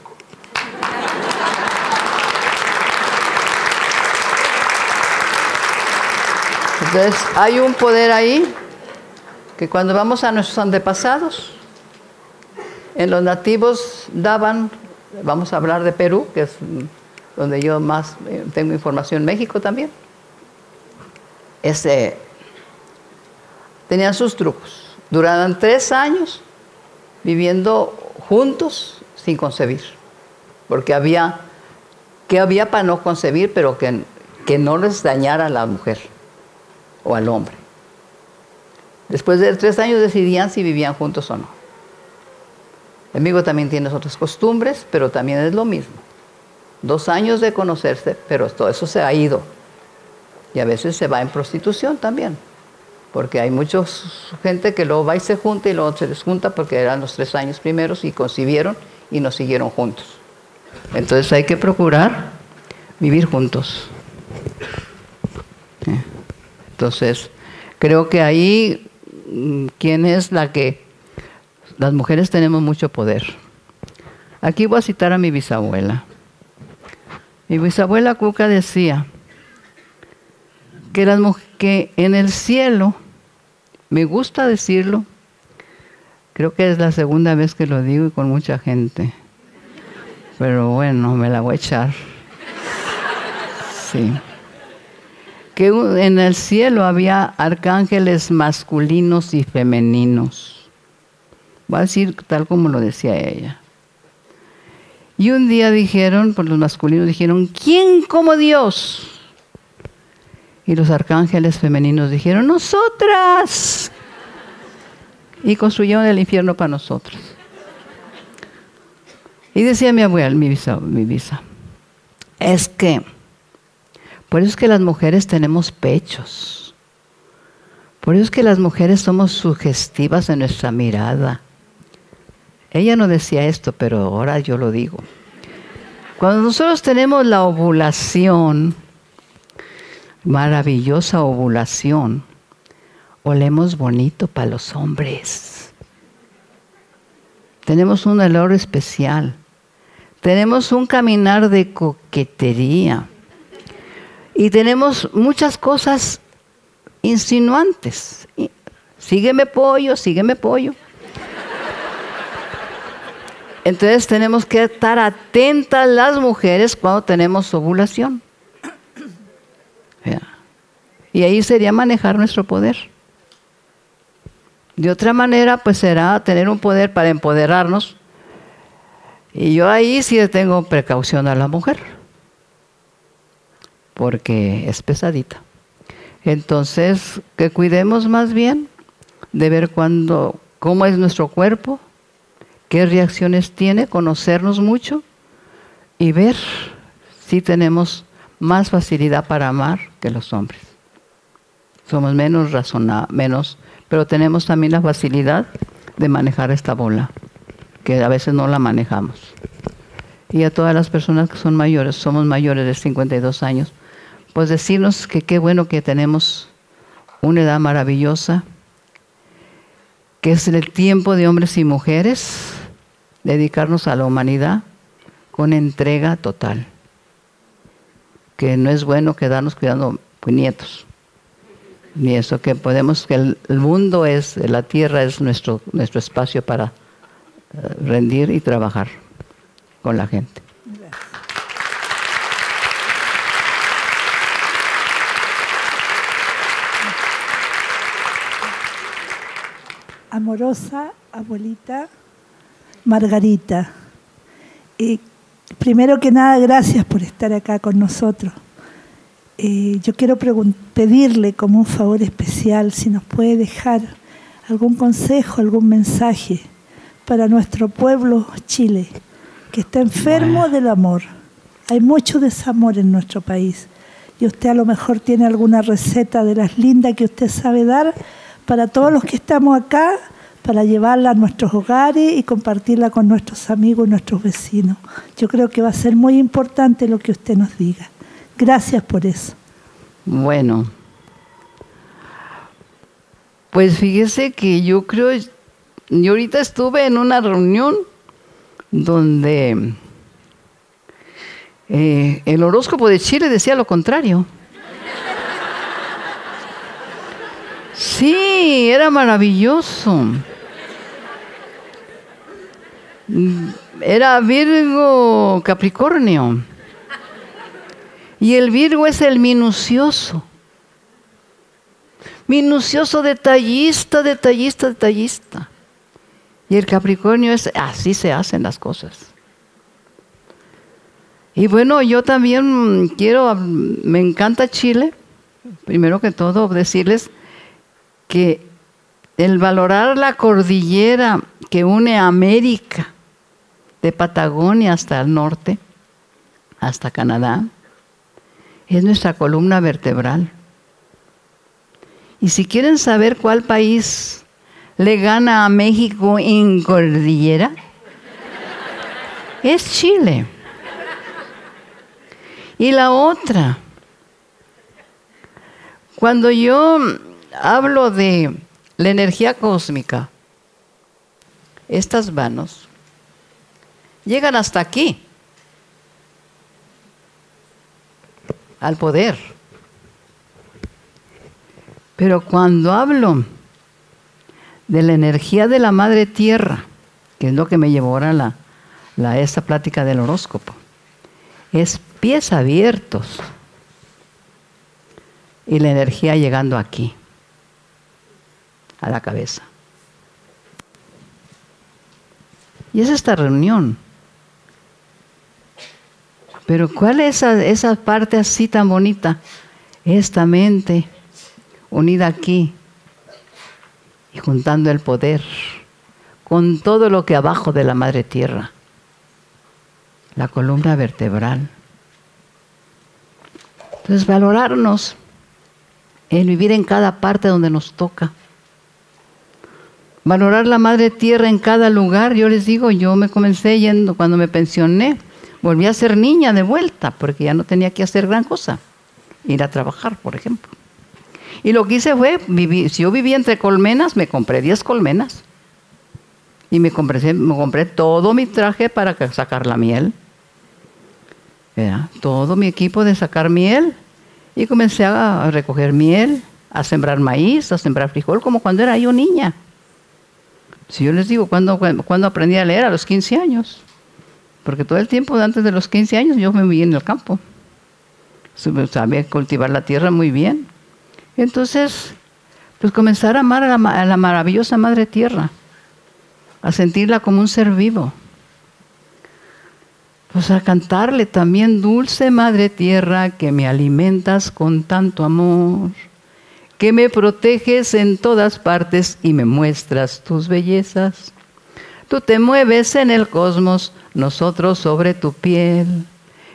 Entonces, hay un poder ahí que cuando vamos a nuestros antepasados, en los nativos daban, vamos a hablar de Perú, que es donde yo más eh, tengo información, México también. Este, tenían sus trucos. Duraban tres años viviendo juntos sin concebir. Porque había, que había para no concebir, pero que, que no les dañara a la mujer o al hombre. Después de tres años decidían si vivían juntos o no. El amigo también tiene otras costumbres, pero también es lo mismo. Dos años de conocerse, pero todo eso se ha ido. Y a veces se va en prostitución también. Porque hay mucha gente que luego va y se junta y luego se desjunta porque eran los tres años primeros y concibieron y nos siguieron juntos. Entonces hay que procurar vivir juntos. ¿Eh? Entonces, creo que ahí, mm, ¿quién es la que las mujeres tenemos mucho poder. Aquí voy a citar a mi bisabuela. Mi bisabuela Cuca decía que, que en el cielo, me gusta decirlo, creo que es la segunda vez que lo digo y con mucha gente, pero bueno, me la voy a echar. Sí. Que en el cielo había arcángeles masculinos y femeninos Va a decir tal como lo decía ella. Y un día dijeron, por los masculinos dijeron, ¿quién como Dios? Y los arcángeles femeninos dijeron, nosotras. Y construyeron el infierno para nosotros. Y decía mi abuela, mi visa, mi visa, es que, por eso es que las mujeres tenemos pechos. Por eso es que las mujeres somos sugestivas en nuestra mirada. Ella no decía esto, pero ahora yo lo digo. Cuando nosotros tenemos la ovulación, maravillosa ovulación, olemos bonito para los hombres. Tenemos un olor especial. Tenemos un caminar de coquetería. Y tenemos muchas cosas insinuantes. Sígueme pollo, sígueme pollo. Entonces tenemos que estar atentas las mujeres cuando tenemos ovulación. Y ahí sería manejar nuestro poder. De otra manera, pues será tener un poder para empoderarnos. Y yo ahí sí tengo precaución a la mujer, porque es pesadita. Entonces, que cuidemos más bien de ver cuándo, cómo es nuestro cuerpo, qué reacciones tiene, conocernos mucho y ver si tenemos más facilidad para amar que los hombres. Somos menos razonables, menos, pero tenemos también la facilidad de manejar esta bola, que a veces no la manejamos. Y a todas las personas que son mayores, somos mayores de 52 años, pues decirnos que qué bueno que tenemos una edad maravillosa, que es el tiempo de hombres y mujeres, dedicarnos a la humanidad con entrega total. Que no es bueno quedarnos cuidando nietos, ni eso, que podemos, que el, mundo es, la tierra es nuestro, nuestro espacio para eh, rendir y trabajar con la gente. amorosa abuelita Margarita. y primero que nada, gracias por estar acá con nosotros. Eh, yo quiero pedirle como un favor especial si nos puede dejar algún consejo, algún mensaje para nuestro pueblo Chile, que está enfermo del amor. Hay mucho desamor en nuestro país. Y usted a lo mejor tiene alguna receta de las lindas que usted sabe dar para todos los que estamos acá, para llevarla a nuestros hogares y compartirla con nuestros amigos y nuestros vecinos. Yo creo que va a ser muy importante lo que usted nos diga. Gracias por eso. Bueno, pues fíjese que yo creo, yo ahorita estuve en una reunión donde eh, el horóscopo de Chile decía lo contrario. Sí, era maravilloso. Era Virgo Capricornio. Y el Virgo es el minucioso. Minucioso, detallista, detallista, detallista. Y el Capricornio es, así se hacen las cosas. Y bueno, yo también quiero, me encanta Chile. Primero que todo, decirles que el valorar la cordillera que une América, de Patagonia hasta el norte, hasta Canadá, es nuestra columna vertebral. Y si quieren saber cuál país le gana a México en cordillera, es Chile. Y la otra, cuando yo hablo de la energía cósmica, estas manos llegan hasta aquí, al poder. Pero cuando hablo de la energía de la madre tierra, que es lo que me llevó ahora la, la, esta plática del horóscopo, es pies abiertos y la energía llegando aquí a la cabeza. Y es esta reunión. Pero ¿cuál es esa, esa parte así tan bonita? Esta mente unida aquí y juntando el poder con todo lo que abajo de la madre tierra, la columna vertebral. Entonces valorarnos, el vivir en cada parte donde nos toca valorar la madre tierra en cada lugar. Yo les digo, yo me comencé yendo cuando me pensioné, volví a ser niña de vuelta, porque ya no tenía que hacer gran cosa, ir a trabajar, por ejemplo. Y lo que hice fue, si yo vivía entre colmenas, me compré 10 colmenas. Y me compré, todo mi traje para sacar la miel. Todo mi equipo de sacar miel. Y comencé a recoger miel, a sembrar maíz, a sembrar frijol, como cuando era yo niña. Si yo les digo, ¿cuándo, aprendí a leer? A los 15 años. Porque todo el tiempo antes de los 15 años yo me vi en el campo. Sabía cultivar la tierra muy bien. Entonces, pues comenzar a amar a la, a la maravillosa Madre Tierra, a sentirla como un ser vivo. Pues a cantarle también, dulce Madre Tierra, que me alimentas con tanto amor que me proteges en todas partes y me muestras tus bellezas. Tú te mueves en el cosmos, nosotros sobre tu piel.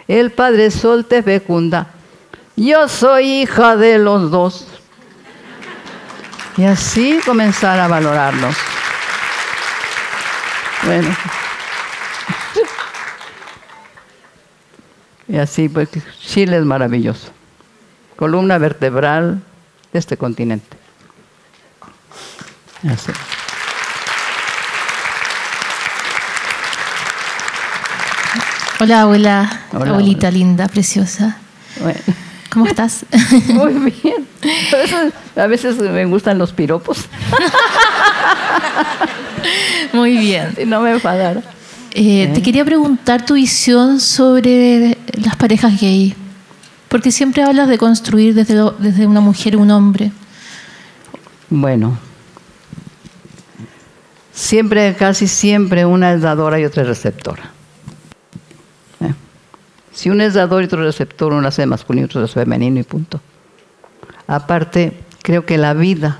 El Padre Sol te fecunda. Yo soy hija de los dos. Y así comenzar a valorarnos. Bueno. Y así, pues Chile es maravilloso. Columna vertebral de este continente. Así. Hola, abuela. Abuelita linda, preciosa. Bueno. ¿Cómo estás? Muy bien. A veces, me gustan los piropos. Muy bien. Si no me enfadara. Eh, te quería preguntar tu visión sobre las parejas gay. Porque siempre hablas de construir desde, desde una mujer un hombre. Bueno. Siempre, casi siempre, una es dadora y otra es receptora. Si uno es dador y otro receptor, uno hace masculino y otro hace femenino y punto. Aparte, creo que la vida,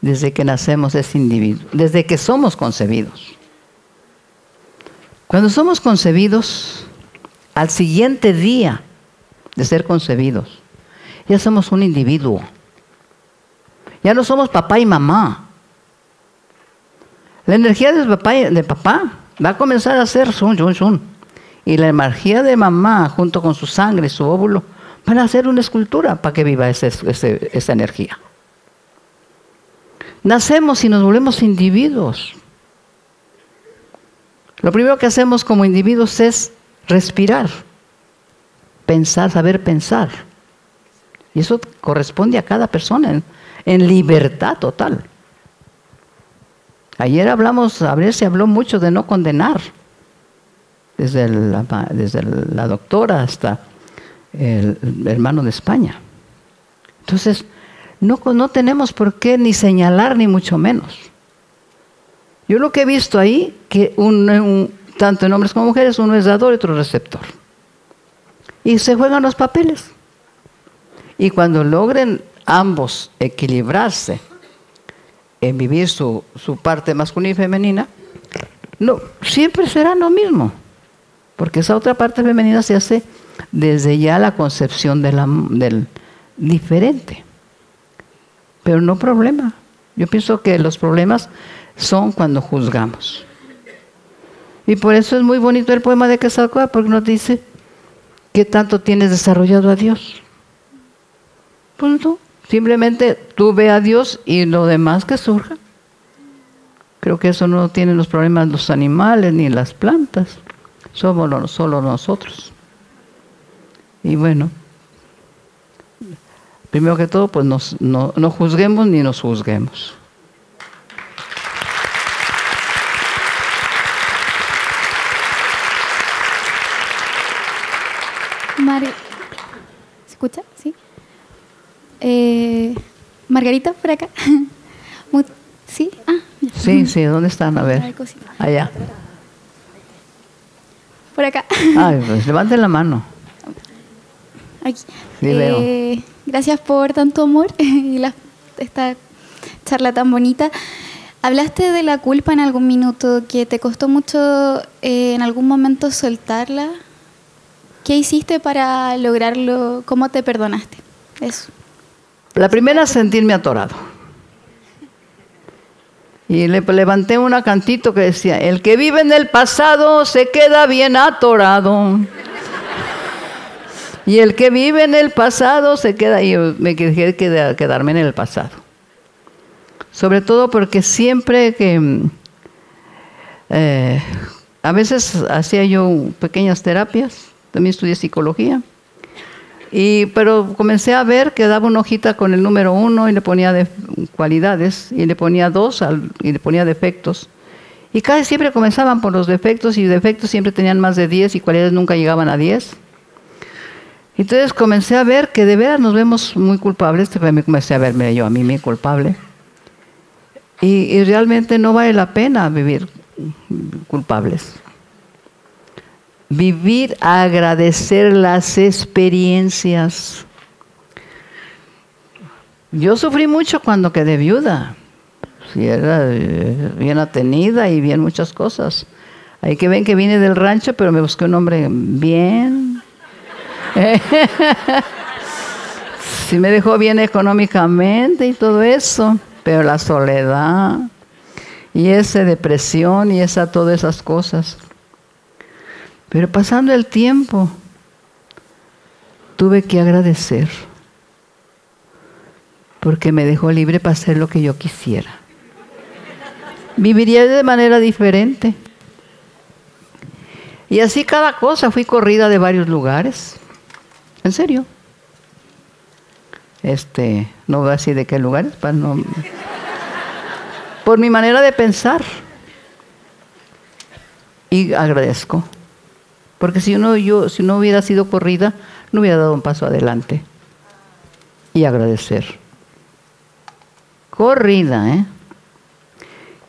desde que nacemos, es individuo, desde que somos concebidos. Cuando somos concebidos, al siguiente día de ser concebidos, ya somos un individuo. Ya no somos papá y mamá. La energía de papá, va a comenzar a ser sun, sun, sun y la energía de mamá junto con su sangre, su óvulo, van a hacer una escultura para que viva esa energía. Nacemos y nos volvemos individuos. Lo primero que hacemos como individuos es respirar, pensar, saber pensar. Y eso corresponde a cada persona en, en libertad total. Ayer hablamos, a ver, se habló mucho de no condenar desde la, doctora hasta el, hermano de España. Entonces, no, no tenemos por qué ni señalar ni mucho menos. Yo lo que he visto ahí, que un, tanto en hombres como mujeres, uno es dador y otro receptor. Y se juegan los papeles. Y cuando logren ambos equilibrarse en vivir su, su parte masculina y femenina, no, siempre será lo mismo. Porque esa otra parte femenina se hace desde ya la concepción del diferente. Pero no problema. Yo pienso que los problemas son cuando juzgamos. Y por eso es muy bonito el poema de Quetzalcóatl, porque nos dice qué tanto tienes desarrollado a Dios. Punto. Simplemente tú ve a Dios y lo demás que surja. Creo que eso no tienen los problemas los animales ni las plantas somos solo nosotros. Y bueno, primero que todo, pues no, no juzguemos ni nos juzguemos. ¿Se escucha? Sí. Eh, Margarita, por acá. ¿Sí? Ah, sí, sí, ¿dónde están? A ver. Allá. Por acá. Ay, pues levanten la mano. Aquí. Eh, gracias por tanto amor y esta charla tan bonita. Hablaste de la culpa en algún minuto, que te costó mucho eh, en algún momento soltarla. ¿Qué hiciste para lograrlo? ¿Cómo te perdonaste? Eso. La primera, sentirme atorado. Y le levanté un cantito que decía, el que vive en el pasado se queda bien atorado. Y el que vive en el pasado se queda, y me quedé quedarme en el pasado. Sobre todo porque siempre que, eh, a veces hacía yo pequeñas terapias, también estudié psicología, y, pero comencé a ver que daba una hojita con el número uno y le ponía de cualidades, y le ponía dos y le ponía defectos. Y casi siempre comenzaban por los defectos y defectos siempre tenían más de 10 y cualidades nunca llegaban a 10. Entonces comencé a ver que de veras nos vemos muy culpables, me comencé a verme yo a mí muy culpable. y realmente no vale la pena vivir culpables vivir agradecer las experiencias. Yo sufrí mucho cuando quedé viuda. Sí, era eh, bien atenida y bien muchas cosas. Ahí que ven que vine del rancho, pero me busqué un hombre bien. sí me dejó bien económicamente y todo eso, pero la soledad y esa depresión y esa todas esas cosas. Pero pasando el tiempo, tuve que agradecer porque me dejó libre para hacer lo que yo quisiera. Viviría de manera diferente. Y así cada cosa, fui corrida de varios lugares. En serio. Este, no voy a decir de qué lugares, para no. Por mi manera de pensar. Y agradezco. Porque si uno, yo, si no hubiera sido corrida, no hubiera dado un paso adelante. Y agradecer. Corrida, ¿eh?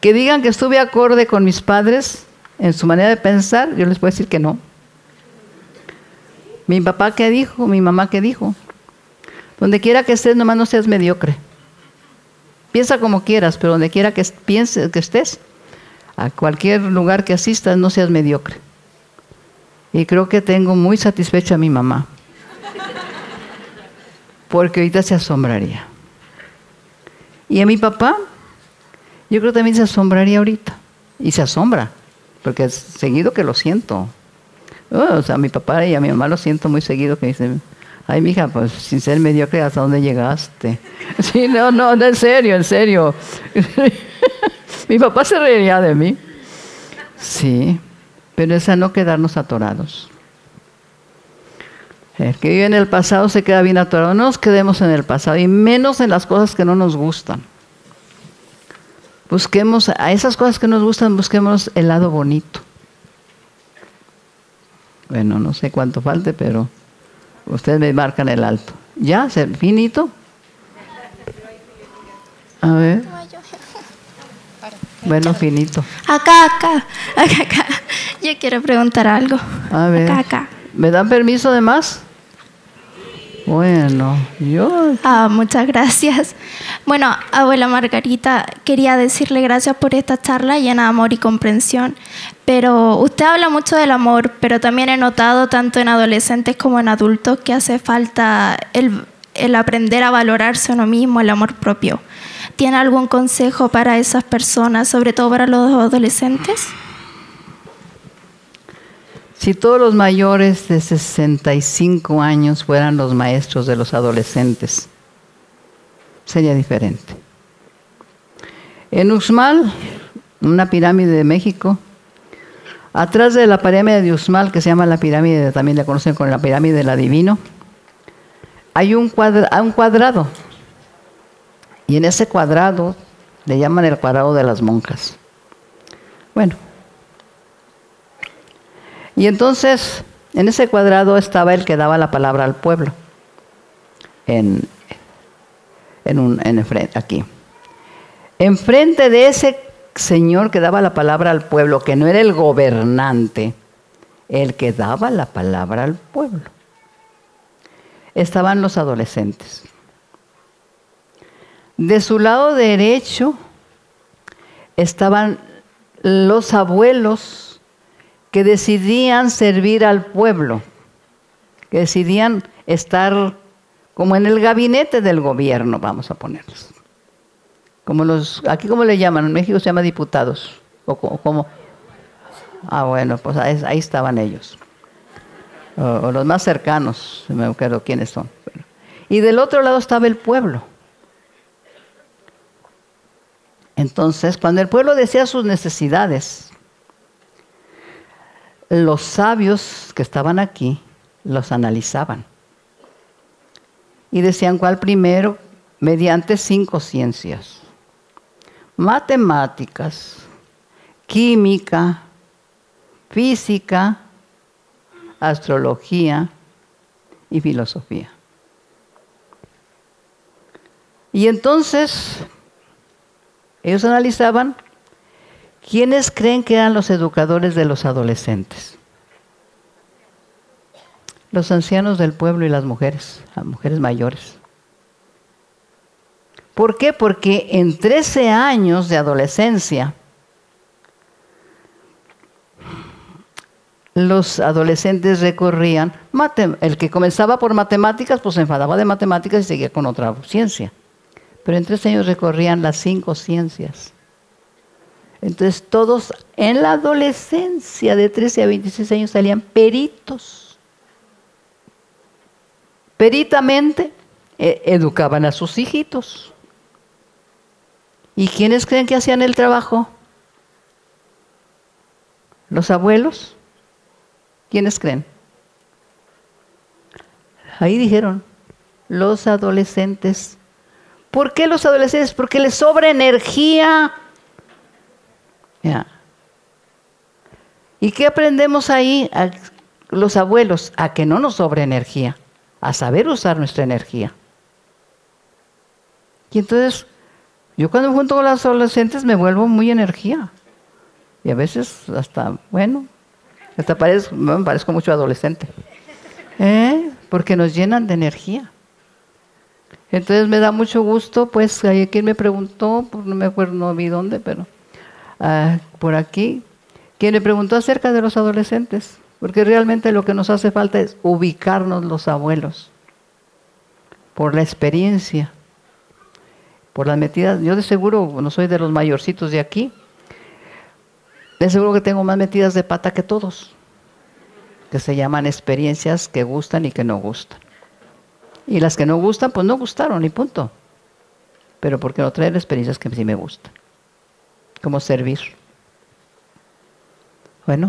Que digan que estuve acorde con mis padres en su manera de pensar, yo les puedo decir que no. Mi papá que dijo, mi mamá que dijo. Donde quiera que estés, nomás no seas mediocre. Piensa como quieras, pero donde quiera que pienses que estés, a cualquier lugar que asistas, no seas mediocre. Y creo que tengo muy satisfecha a mi mamá. Porque ahorita se asombraría. Y a mi papá, yo creo que también se asombraría ahorita. Y se asombra, porque es seguido que lo siento. Oh, o sea, a mi papá y a mi mamá lo siento muy seguido que dicen, ay, mija, pues sin ser mediocre, ¿hasta dónde llegaste? Sí, no, no, en serio, en serio. mi papá se reiría de mí. Sí, pero es a no quedarnos atorados. El que vive en el pasado se queda bien atorado. No nos quedemos en el pasado y menos en las cosas que no nos gustan. Busquemos a esas cosas que nos gustan, busquemos el lado bonito. Bueno, no sé cuánto falte, pero ustedes me marcan el alto. ¿Ya? ¿Finito? A ver. Bueno, finito. Acá, acá, acá, acá. Yo quiero preguntar algo. A ver. Acá, acá. ¿Me dan permiso de más? Bueno, yo... Ah, muchas gracias. Bueno, abuela Margarita, quería decirle gracias por esta charla llena de amor y comprensión. Pero usted habla mucho del amor, pero también he notado tanto en adolescentes como en adultos que hace falta el, el aprender a valorarse uno mismo, el amor propio. ¿Tiene algún consejo para esas personas, sobre todo para los adolescentes? Si todos los mayores de 65 años fueran los maestros de los adolescentes, sería diferente. En Uxmal, una pirámide de México, atrás de la pirámide de Uxmal, que se llama la pirámide, también la conocen como la pirámide del adivino, hay un, un cuadrado. Y en ese cuadrado le llaman el cuadrado de las monjas. Bueno, y entonces, en ese cuadrado estaba el que daba la palabra al pueblo. En, en, un, en aquí. Enfrente de ese señor que daba la palabra al pueblo, que no era el gobernante, el que daba la palabra al pueblo, estaban los adolescentes. De su lado derecho estaban los abuelos que decidían servir al pueblo, que decidían estar como en el gabinete del gobierno, vamos a ponerlos. Como los, aquí como le llaman, en México se llama diputados, o, como, ah bueno, pues ahí, estaban ellos, o, los más cercanos, no me acuerdo quiénes son. Y del otro lado estaba el pueblo. Entonces, cuando el pueblo decía sus necesidades, los sabios que estaban aquí los analizaban y decían cuál primero mediante cinco ciencias. Matemáticas, química, física, astrología y filosofía. Y entonces ellos analizaban ¿Quiénes creen que eran los educadores de los adolescentes? Los ancianos del pueblo y las mujeres, las mujeres mayores. ¿Por qué? Porque en 13 años de adolescencia, los adolescentes recorrían, el que comenzaba por matemáticas, pues se enfadaba de matemáticas y seguía con otra ciencia. Pero en tres años recorrían las cinco ciencias. Entonces todos en la adolescencia de 13 a 26 años salían peritos. Peritamente eh, educaban a sus hijitos. ¿Y quiénes creen que hacían el trabajo? ¿Los abuelos? ¿Quiénes creen? Ahí dijeron, los adolescentes. ¿Por qué los adolescentes? Porque les sobra energía. ¿Y qué aprendemos ahí los abuelos? A que no nos sobra energía, a saber usar nuestra energía. Y entonces yo cuando junto con los adolescentes me vuelvo muy energía. Y a veces hasta, bueno, hasta parezco, me parezco mucho adolescente. ¿Eh? Porque nos llenan de energía. Entonces me da mucho gusto, pues hay quien me preguntó, no me acuerdo, no vi dónde, pero ah, por aquí, quien me preguntó acerca de los adolescentes, porque realmente lo que nos hace falta es ubicarnos los abuelos por la experiencia por las metidas. Yo de seguro no soy de los mayorcitos de aquí. De seguro que tengo más metidas de pata que todos, que se llaman experiencias que gustan y que no gustan. Y las que no gustan, pues no gustaron y punto. Pero porque no traer experiencias que sí me gustan. Como servir. Bueno.